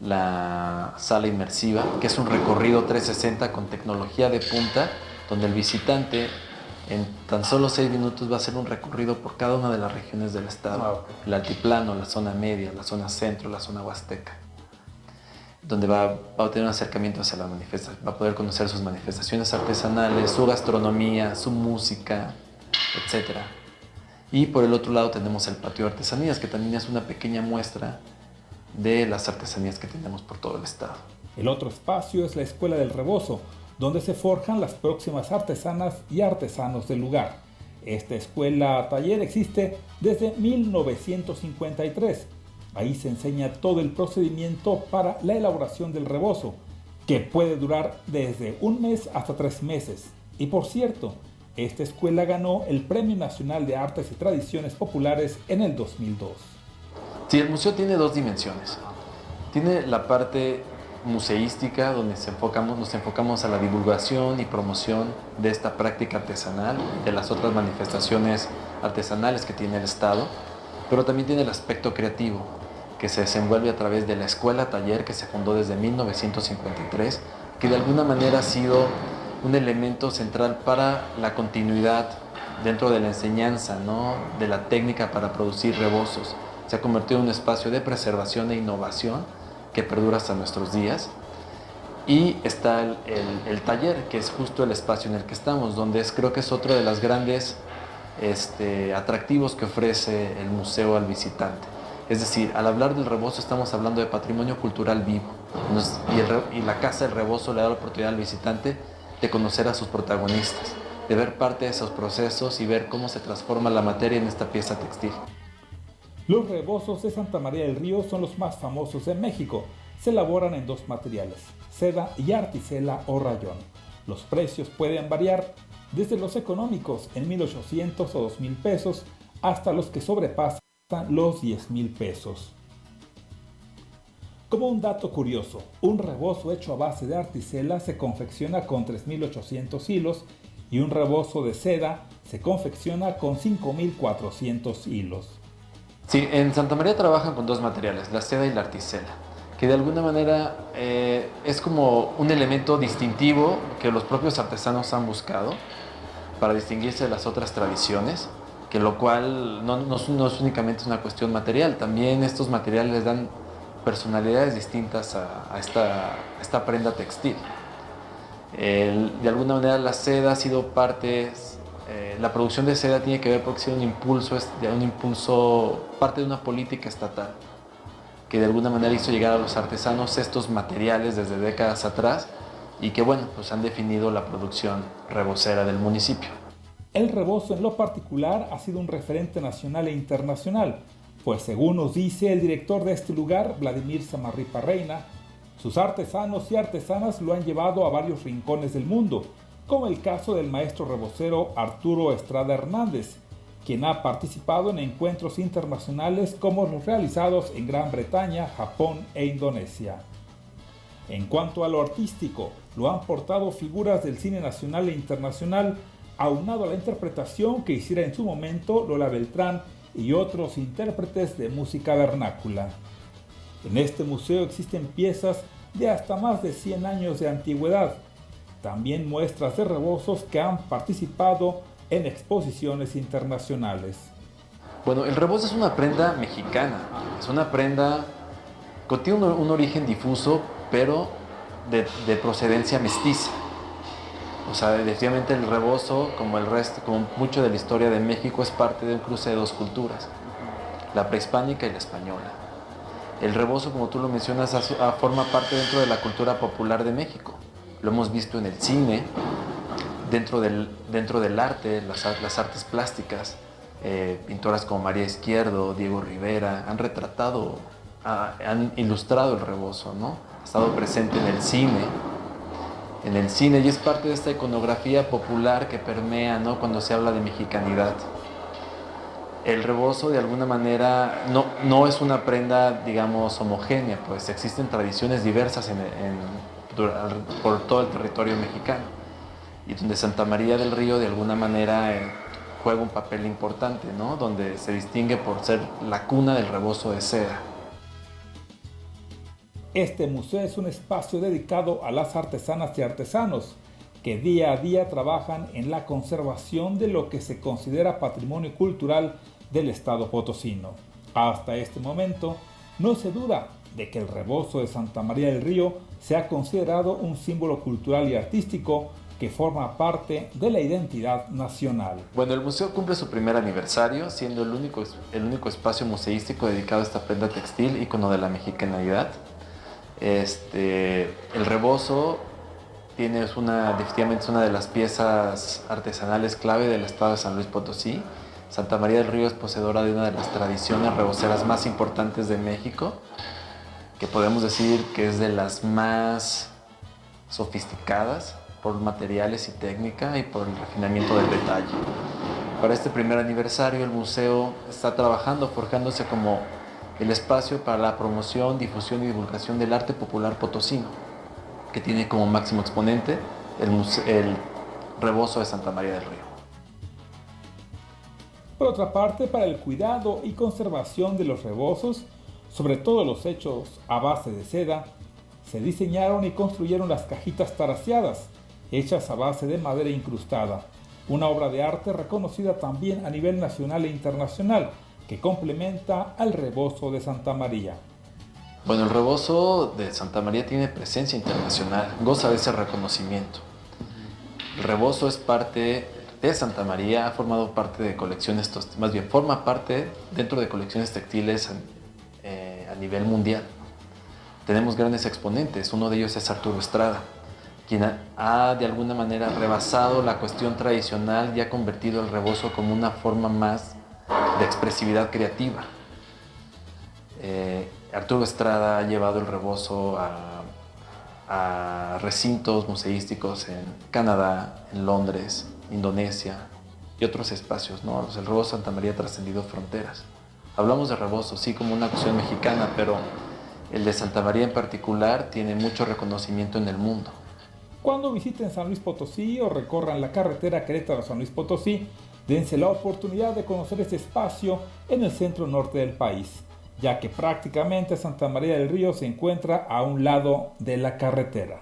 la sala inmersiva, que es un recorrido 360 con tecnología de punta, donde el visitante en tan solo seis minutos va a hacer un recorrido por cada una de las regiones del estado, ah, el altiplano, la zona media, la zona centro, la zona huasteca, donde va, va a tener un acercamiento hacia la manifestación, va a poder conocer sus manifestaciones artesanales, su gastronomía, su música, etc. Y por el otro lado tenemos el patio de artesanías, que también es una pequeña muestra de las artesanías que tenemos por todo el estado. El otro espacio es la Escuela del Rebozo, donde se forjan las próximas artesanas y artesanos del lugar. Esta escuela taller existe desde 1953. Ahí se enseña todo el procedimiento para la elaboración del rebozo, que puede durar desde un mes hasta tres meses. Y por cierto, esta escuela ganó el Premio Nacional de Artes y Tradiciones Populares en el 2002. Sí, el museo tiene dos dimensiones. Tiene la parte museística donde nos enfocamos a la divulgación y promoción de esta práctica artesanal, de las otras manifestaciones artesanales que tiene el Estado, pero también tiene el aspecto creativo, que se desenvuelve a través de la escuela taller que se fundó desde 1953, que de alguna manera ha sido un elemento central para la continuidad dentro de la enseñanza, ¿no? de la técnica para producir rebozos. Se ha convertido en un espacio de preservación e innovación que perdura hasta nuestros días. Y está el, taller, que es justo el espacio en el que estamos, donde es, creo que es otro de los grandes este, atractivos que ofrece el museo al visitante. Es decir, al hablar del rebozo estamos hablando de patrimonio cultural vivo. y, y la Casa del Rebozo le da la oportunidad al visitante de conocer a sus protagonistas, de ver parte de esos procesos y ver cómo se transforma la materia en esta pieza textil. Los rebozos de Santa María del Río son los más famosos en México. Se elaboran en dos materiales, seda y articela o rayón. Los precios pueden variar desde los económicos en 1.800 o 2.000 pesos hasta los que sobrepasan los 10.000 pesos. Como un dato curioso, un rebozo hecho a base de articela se confecciona con 3.800 hilos y un rebozo de seda se confecciona con 5.400 hilos. Sí, en Santa María trabajan con dos materiales, la seda y la articela, que de alguna manera eh, es como un elemento distintivo que los propios artesanos han buscado para distinguirse de las otras tradiciones, que lo cual no, no es únicamente una cuestión material, también estos materiales dan personalidades distintas a, esta, prenda textil. de alguna manera la seda ha sido parte, eh, la producción de seda tiene que ver porque ha sido un impulso, un impulso, parte de una política estatal que de alguna manera hizo llegar a los artesanos estos materiales desde décadas atrás y que bueno, pues han definido la producción rebocera del municipio. El rebozo en lo particular ha sido un referente nacional e internacional, pues según nos dice el director de este lugar, Vladimir Samarripa Reina, sus artesanos y artesanas lo han llevado a varios rincones del mundo, como el caso del maestro rebocero Arturo Estrada Hernández, quien ha participado en encuentros internacionales como los realizados en Gran Bretaña, Japón e Indonesia. En cuanto a lo artístico, lo han portado figuras del cine nacional e internacional, aunado a la interpretación que hiciera en su momento Lola Beltrán y otros intérpretes de música vernácula. En este museo existen piezas de hasta más de 100 años de antigüedad, también muestras de rebozos que han participado en exposiciones internacionales. Bueno, el rebozo es una prenda mexicana, es una prenda que tiene un, origen difuso, pero de, de procedencia mestiza. O sea, definitivamente el rebozo, como el resto, como mucho de la historia de México, es parte de un cruce de dos culturas, la prehispánica y la española. El rebozo, como tú lo mencionas, forma parte dentro de la cultura popular de México. Lo hemos visto en el cine, dentro del, dentro del arte, las, las artes plásticas. Eh, pintoras como María Izquierdo, Diego Rivera, han retratado, han ilustrado el rebozo, ¿no? Ha estado presente en el cine, en el cine y es parte de esta iconografía popular que permea ¿no? cuando se habla de mexicanidad. El rebozo de alguna manera no, no es una prenda, digamos, homogénea, pues existen tradiciones diversas en, por todo el territorio mexicano y donde Santa María del Río de alguna manera eh, juega un papel importante, ¿no? donde se distingue por ser la cuna del rebozo de seda. Este museo es un espacio dedicado a las artesanas y artesanos que día a día trabajan en la conservación de lo que se considera patrimonio cultural del estado potosino. Hasta este momento, no se duda de que el rebozo de Santa María del Río se ha considerado un símbolo cultural y artístico que forma parte de la identidad nacional. Bueno, el museo cumple su primer aniversario, siendo el único, el único espacio museístico dedicado a esta prenda textil, icono de la mexicanidad. Este, el rebozo tiene una, definitivamente es una de las piezas artesanales clave del estado de San Luis Potosí. Santa María del Río es poseedora de una de las tradiciones reboceras más importantes de México, que podemos decir que es de las más sofisticadas por materiales y técnica y por el refinamiento del detalle. Para este primer aniversario el museo está trabajando, forjándose como el espacio para la promoción, difusión y divulgación del arte popular potosino, que tiene como máximo exponente el, el rebozo de Santa María del Río. Por otra parte, para el cuidado y conservación de los rebozos, sobre todo los hechos a base de seda, se diseñaron y construyeron las cajitas taraseadas, hechas a base de madera incrustada, una obra de arte reconocida también a nivel nacional e internacional, que complementa al rebozo de Santa María. Bueno, el rebozo de Santa María tiene presencia internacional, goza de ese reconocimiento. El rebozo es parte de Santa María, ha formado parte de colecciones, más bien forma parte dentro de colecciones textiles nivel mundial. Tenemos grandes exponentes, uno de ellos es Arturo Estrada, quien ha, de alguna manera rebasado la cuestión tradicional y ha convertido el rebozo como una forma más de expresividad creativa. Eh, Arturo Estrada ha llevado el rebozo a, recintos museísticos en Canadá, en Londres, Indonesia y otros espacios. ¿no? El rebozo Santa María ha trascendido fronteras. Hablamos de rebozo, sí, como una cuestión mexicana, pero el de Santa María en particular tiene mucho reconocimiento en el mundo. Cuando visiten San Luis Potosí o recorran la carretera Querétaro-San Luis Potosí, dense la oportunidad de conocer este espacio en el centro norte del país, ya que prácticamente Santa María del Río se encuentra a un lado de la carretera.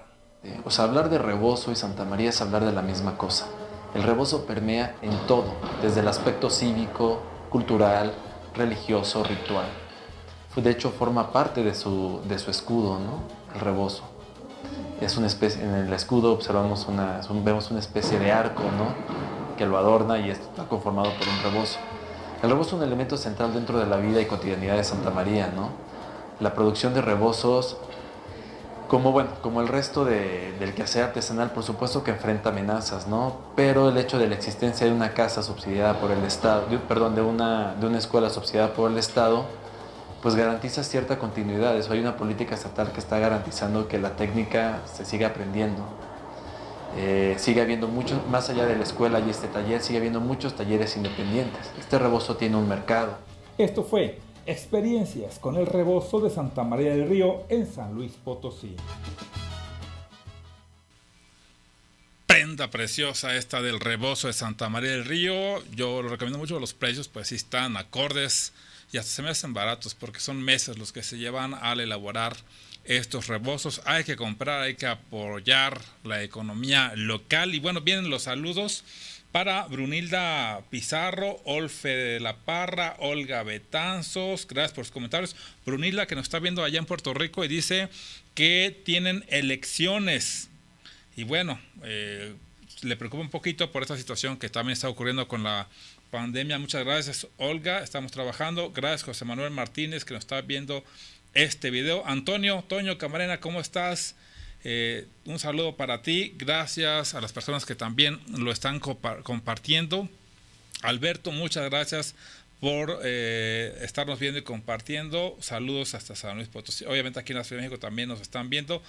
O sea, hablar de rebozo y Santa María es hablar de la misma cosa. El rebozo permea en todo, desde el aspecto cívico, cultural, religioso, ritual. De hecho, forma parte de su, de su escudo, ¿no? El rebozo. Es una especie, en el escudo observamos una, vemos una especie de arco, ¿no? que lo adorna y está conformado por un rebozo. El rebozo es un elemento central dentro de la vida y cotidianidad de Santa María, ¿no? La producción de rebozos, como, bueno, como el resto del quehacer artesanal, por supuesto que enfrenta amenazas, ¿no? Pero el hecho de la existencia de una casa subsidiada por el Estado, perdón, de una, de una escuela subsidiada por el Estado, pues garantiza cierta continuidad. Eso hay una política estatal que está garantizando que la técnica se siga aprendiendo. Eh, sigue habiendo mucho, más allá de la escuela y este taller, sigue habiendo muchos talleres independientes. Este rebozo tiene un mercado. Esto fue Experiencias con el rebozo de Santa María del Río en San Luis Potosí. Prenda preciosa esta del rebozo de Santa María del Río. Yo lo recomiendo mucho, los precios pues sí están acordes y hasta se me hacen baratos porque son meses los que se llevan al elaborar estos rebozos. Hay que comprar, hay que apoyar la economía local. Y bueno, vienen los saludos para Brunilda Pizarro, Olfe de la Parra, Olga Betanzos. Gracias por sus comentarios. Brunilda, que nos está viendo allá en Puerto Rico y dice que tienen elecciones. Y bueno, eh, le preocupa un poquito por esta situación que también está ocurriendo con la pandemia. Muchas gracias, Olga. Estamos trabajando. Gracias, José Manuel Martínez, que nos está viendo este video. Antonio, Toño Camarena, ¿cómo estás? Eh, un saludo para ti. Gracias a las personas que también lo están compartiendo. Alberto, muchas gracias por eh, estarnos viendo y compartiendo. Saludos hasta San Luis Potosí. Obviamente aquí en la Ciudad de México también nos están viendo.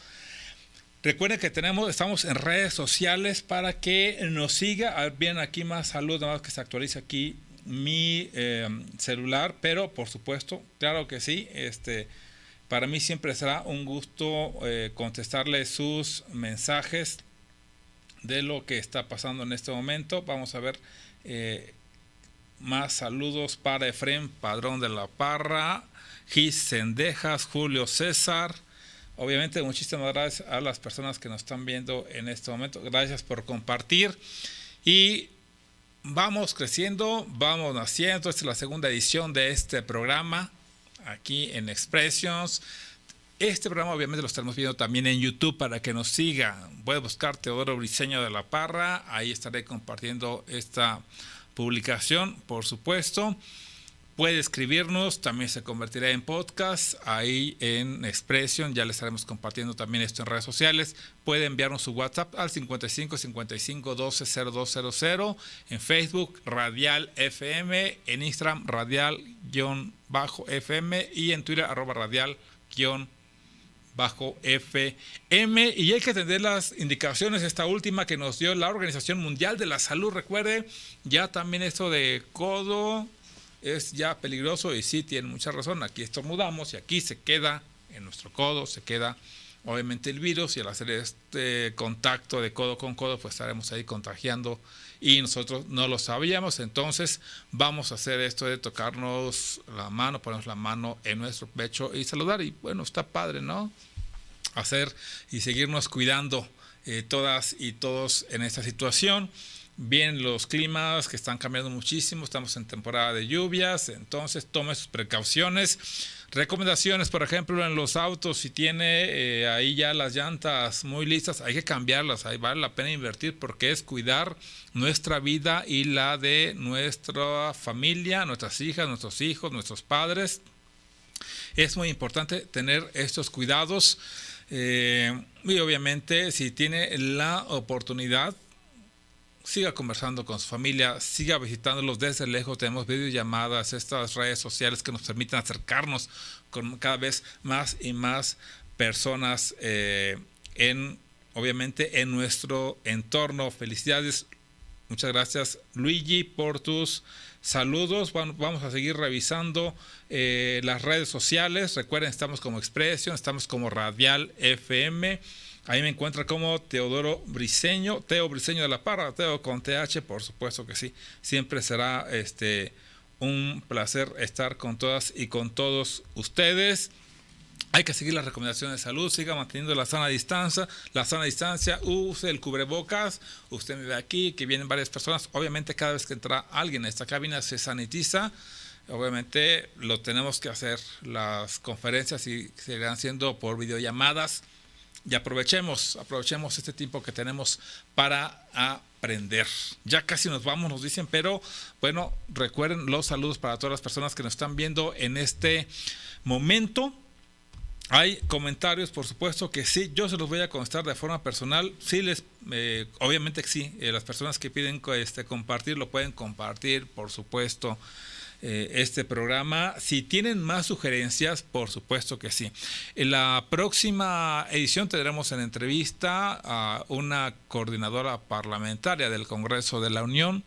Recuerden que tenemos, estamos en redes sociales para que nos siga. Bien, aquí más saludos, nada más que se actualice aquí mi eh, celular, pero por supuesto, claro que sí, este para mí siempre será un gusto eh, contestarle sus mensajes de lo que está pasando en este momento. Vamos a ver eh, más saludos para Efrem Padrón de la Parra, Gis Sendejas, Julio César. Obviamente, muchísimas gracias a las personas que nos están viendo en este momento. Gracias por compartir. Y vamos creciendo, vamos naciendo. Esta es la segunda edición de este programa aquí en Expressions. Este programa obviamente lo estaremos viendo también en YouTube para que nos siga. Puede buscar Teodoro Briseño de la Parra, ahí estaré compartiendo esta publicación, por supuesto. Puede escribirnos, también se convertirá en podcast ahí en Expression. Ya le estaremos compartiendo también esto en redes sociales. Puede enviarnos su WhatsApp al 55 55 12 0200. En Facebook, Radial FM. En Instagram, Radial-FM. Y en Twitter, arroba Radial- bajo FM y hay que atender las indicaciones, esta última que nos dio la Organización Mundial de la Salud, recuerde, ya también esto de codo, es ya peligroso y sí tiene mucha razón. Aquí estornudamos y aquí se queda en nuestro codo, se queda obviamente el virus y al hacer este contacto de codo con codo, pues estaremos ahí contagiando y nosotros no lo sabíamos. Entonces vamos a hacer esto de tocarnos la mano, ponernos la mano en nuestro pecho y saludar. Y bueno, está padre, ¿no? Hacer y seguirnos cuidando eh, todas y todos en esta situación. Bien, los climas que están cambiando muchísimo, estamos en temporada de lluvias, entonces tome sus precauciones. Recomendaciones, por ejemplo, en los autos, si tiene eh, ahí ya las llantas muy listas, hay que cambiarlas, ahí vale la pena invertir porque es cuidar nuestra vida y la de nuestra familia, nuestras hijas, nuestros hijos, nuestros padres. Es muy importante tener estos cuidados eh, y obviamente si tiene la oportunidad, siga conversando con su familia, siga visitándolos desde lejos. Tenemos videollamadas, estas redes sociales que nos permiten acercarnos con cada vez más y más personas eh, en, obviamente, en nuestro entorno. Felicidades. Muchas gracias, Luigi, por tus saludos. Vamos a seguir revisando eh, las redes sociales. Recuerden, estamos como Expresión, estamos como Radial FM. Ahí me encuentra como Teodoro Briseño, Teo Briseño de la Parra, Teo con TH, por supuesto que sí. Siempre será este un placer estar con todas y con todos ustedes. Hay que seguir las recomendaciones de salud, siga manteniendo la sana distancia, la sana distancia, use el cubrebocas. Usted me ve aquí que vienen varias personas. Obviamente cada vez que entra alguien a esta cabina se sanitiza. Obviamente lo tenemos que hacer. Las conferencias y seguirán siendo por videollamadas y aprovechemos, aprovechemos este tiempo que tenemos para aprender. Ya casi nos vamos, nos dicen, pero bueno, recuerden los saludos para todas las personas que nos están viendo en este momento. Hay comentarios, por supuesto que sí, yo se los voy a contestar de forma personal. Sí, les, eh, obviamente que sí, eh, las personas que piden este, compartir lo pueden compartir, por supuesto. Eh, este programa. Si tienen más sugerencias, por supuesto que sí. En la próxima edición tendremos en entrevista a una coordinadora parlamentaria del Congreso de la Unión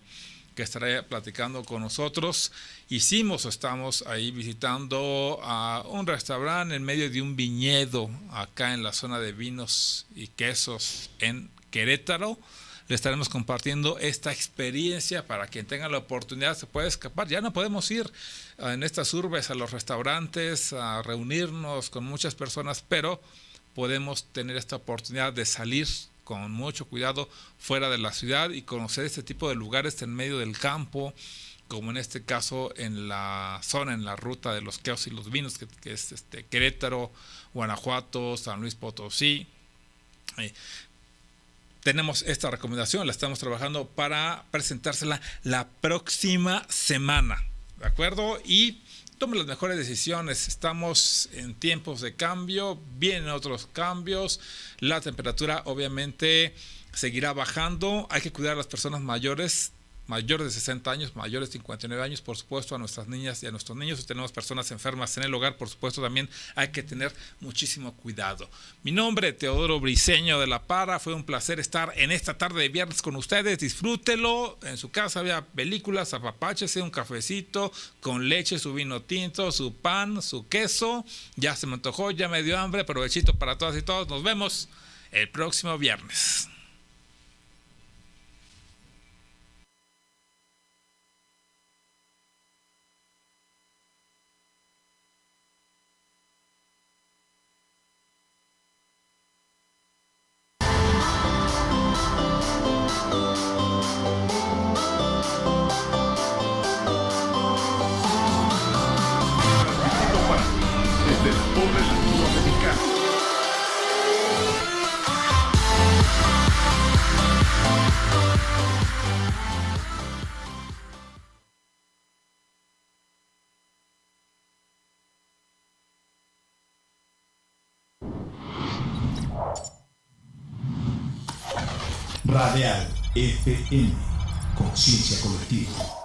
que estará platicando con nosotros. Hicimos, estamos ahí visitando a un restaurante en medio de un viñedo acá en la zona de vinos y quesos en Querétaro le estaremos compartiendo esta experiencia para quien tenga la oportunidad se puede escapar. Ya no podemos ir en estas urbes a los restaurantes a reunirnos con muchas personas, pero podemos tener esta oportunidad de salir con mucho cuidado fuera de la ciudad y conocer este tipo de lugares en medio del campo, como en este caso en la zona, en la ruta de los quesos y los vinos, que, es este, Querétaro, Guanajuato, San Luis Potosí. Tenemos esta recomendación, la estamos trabajando para presentársela la próxima semana, ¿de acuerdo? Y tome las mejores decisiones. Estamos en tiempos de cambio, vienen otros cambios, la temperatura obviamente seguirá bajando, hay que cuidar a las personas mayores mayores de 60 años, mayores de 59 años, por supuesto, a nuestras niñas y a nuestros niños. Si tenemos personas enfermas en el hogar, por supuesto, también hay que tener muchísimo cuidado. Mi nombre, Teodoro Briseño de La Para. Fue un placer estar en esta tarde de viernes con ustedes. Disfrútelo. En su casa había películas, apapáchese, un cafecito con leche, su vino tinto, su pan, su queso. Ya se me antojó, ya me dio hambre. Provechito para todas y todos. Nos vemos el próximo viernes. Radial FM, conciencia colectiva.